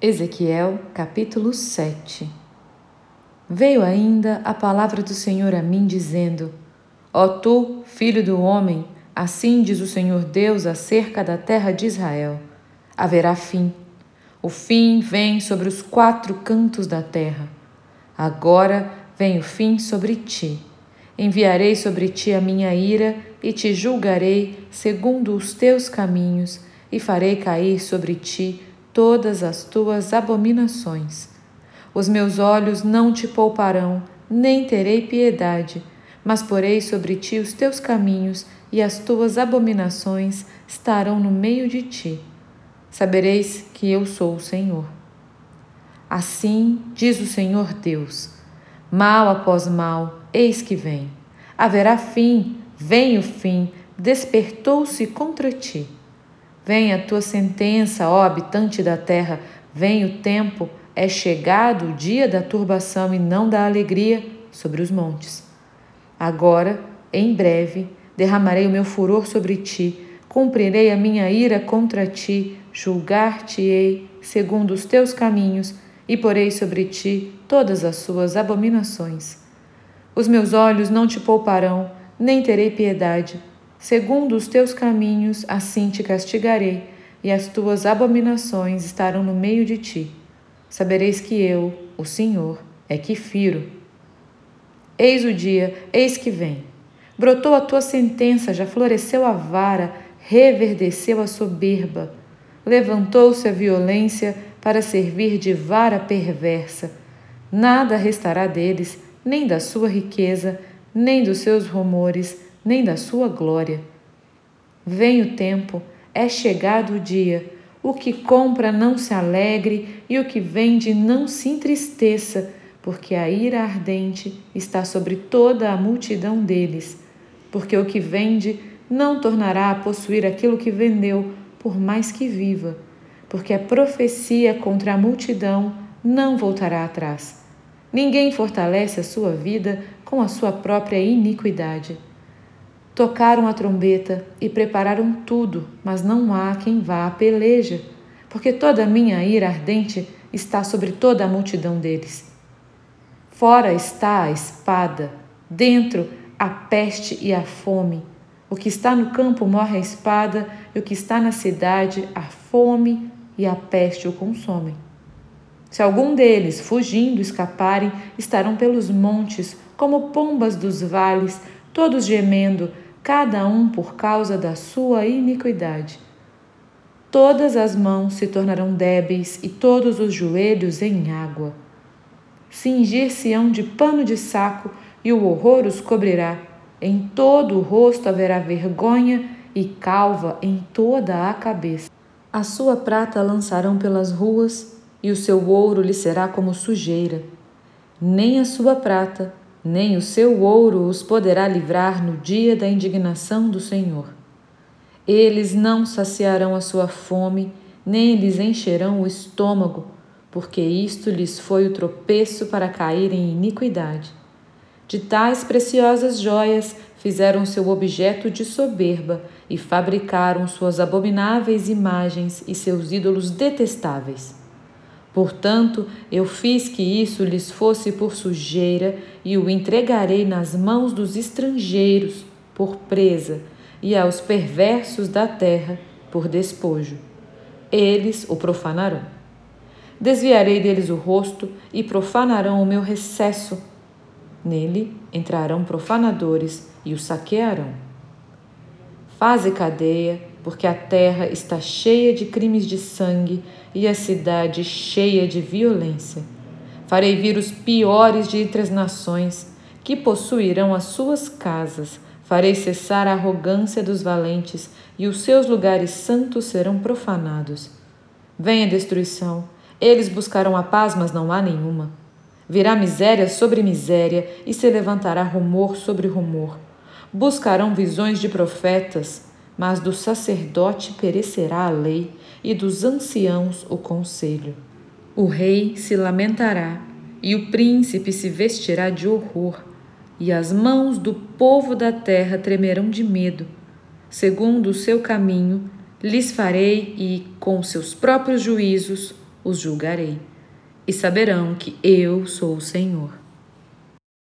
Ezequiel capítulo 7 Veio ainda a palavra do Senhor a mim, dizendo: Ó tu, filho do homem, assim diz o Senhor Deus acerca da terra de Israel: haverá fim. O fim vem sobre os quatro cantos da terra. Agora vem o fim sobre ti. Enviarei sobre ti a minha ira e te julgarei segundo os teus caminhos e farei cair sobre ti todas as tuas abominações. Os meus olhos não te pouparão, nem terei piedade, mas porei sobre ti os teus caminhos, e as tuas abominações estarão no meio de ti. Sabereis que eu sou o Senhor. Assim diz o Senhor Deus: mal após mal, eis que vem. Haverá fim, vem o fim, despertou-se contra ti. Vem a tua sentença, ó habitante da terra, vem o tempo, é chegado o dia da turbação e não da alegria sobre os montes. Agora, em breve, derramarei o meu furor sobre ti, cumprirei a minha ira contra ti, julgar-te-ei segundo os teus caminhos e porei sobre ti todas as suas abominações. Os meus olhos não te pouparão, nem terei piedade Segundo os teus caminhos, assim te castigarei, e as tuas abominações estarão no meio de ti. Sabereis que eu, o Senhor, é que firo. Eis o dia, eis que vem. Brotou a tua sentença, já floresceu a vara, reverdeceu a soberba. Levantou-se a violência para servir de vara perversa. Nada restará deles, nem da sua riqueza, nem dos seus rumores nem da sua glória. Vem o tempo, é chegado o dia. O que compra não se alegre e o que vende não se entristeça, porque a ira ardente está sobre toda a multidão deles. Porque o que vende não tornará a possuir aquilo que vendeu, por mais que viva, porque a profecia contra a multidão não voltará atrás. Ninguém fortalece a sua vida com a sua própria iniquidade. Tocaram a trombeta e prepararam tudo, mas não há quem vá à peleja, porque toda a minha ira ardente está sobre toda a multidão deles. Fora está a espada, dentro a peste e a fome. O que está no campo morre a espada, e o que está na cidade a fome e a peste o consomem. Se algum deles, fugindo, escaparem, estarão pelos montes, como pombas dos vales, todos gemendo, cada um por causa da sua iniquidade. Todas as mãos se tornarão débeis e todos os joelhos em água. Cingir-se-ão de pano de saco e o horror os cobrirá. Em todo o rosto haverá vergonha e calva em toda a cabeça. A sua prata lançarão pelas ruas e o seu ouro lhe será como sujeira. Nem a sua prata, nem o seu ouro os poderá livrar no dia da indignação do Senhor. Eles não saciarão a sua fome, nem lhes encherão o estômago, porque isto lhes foi o tropeço para cair em iniquidade. De tais preciosas joias fizeram seu objeto de soberba e fabricaram suas abomináveis imagens e seus ídolos detestáveis. Portanto, eu fiz que isso lhes fosse por sujeira e o entregarei nas mãos dos estrangeiros por presa e aos perversos da terra por despojo. Eles o profanarão. Desviarei deles o rosto e profanarão o meu recesso. Nele entrarão profanadores e o saquearão. Faze cadeia, porque a terra está cheia de crimes de sangue e a cidade cheia de violência. Farei vir os piores de entre as nações, que possuirão as suas casas. Farei cessar a arrogância dos valentes, e os seus lugares santos serão profanados. Vem a destruição. Eles buscarão a paz, mas não há nenhuma. Virá miséria sobre miséria, e se levantará rumor sobre rumor. Buscarão visões de profetas, mas do sacerdote perecerá a lei e dos anciãos o conselho. O rei se lamentará e o príncipe se vestirá de horror, e as mãos do povo da terra tremerão de medo. Segundo o seu caminho, lhes farei e, com seus próprios juízos, os julgarei, e saberão que eu sou o Senhor.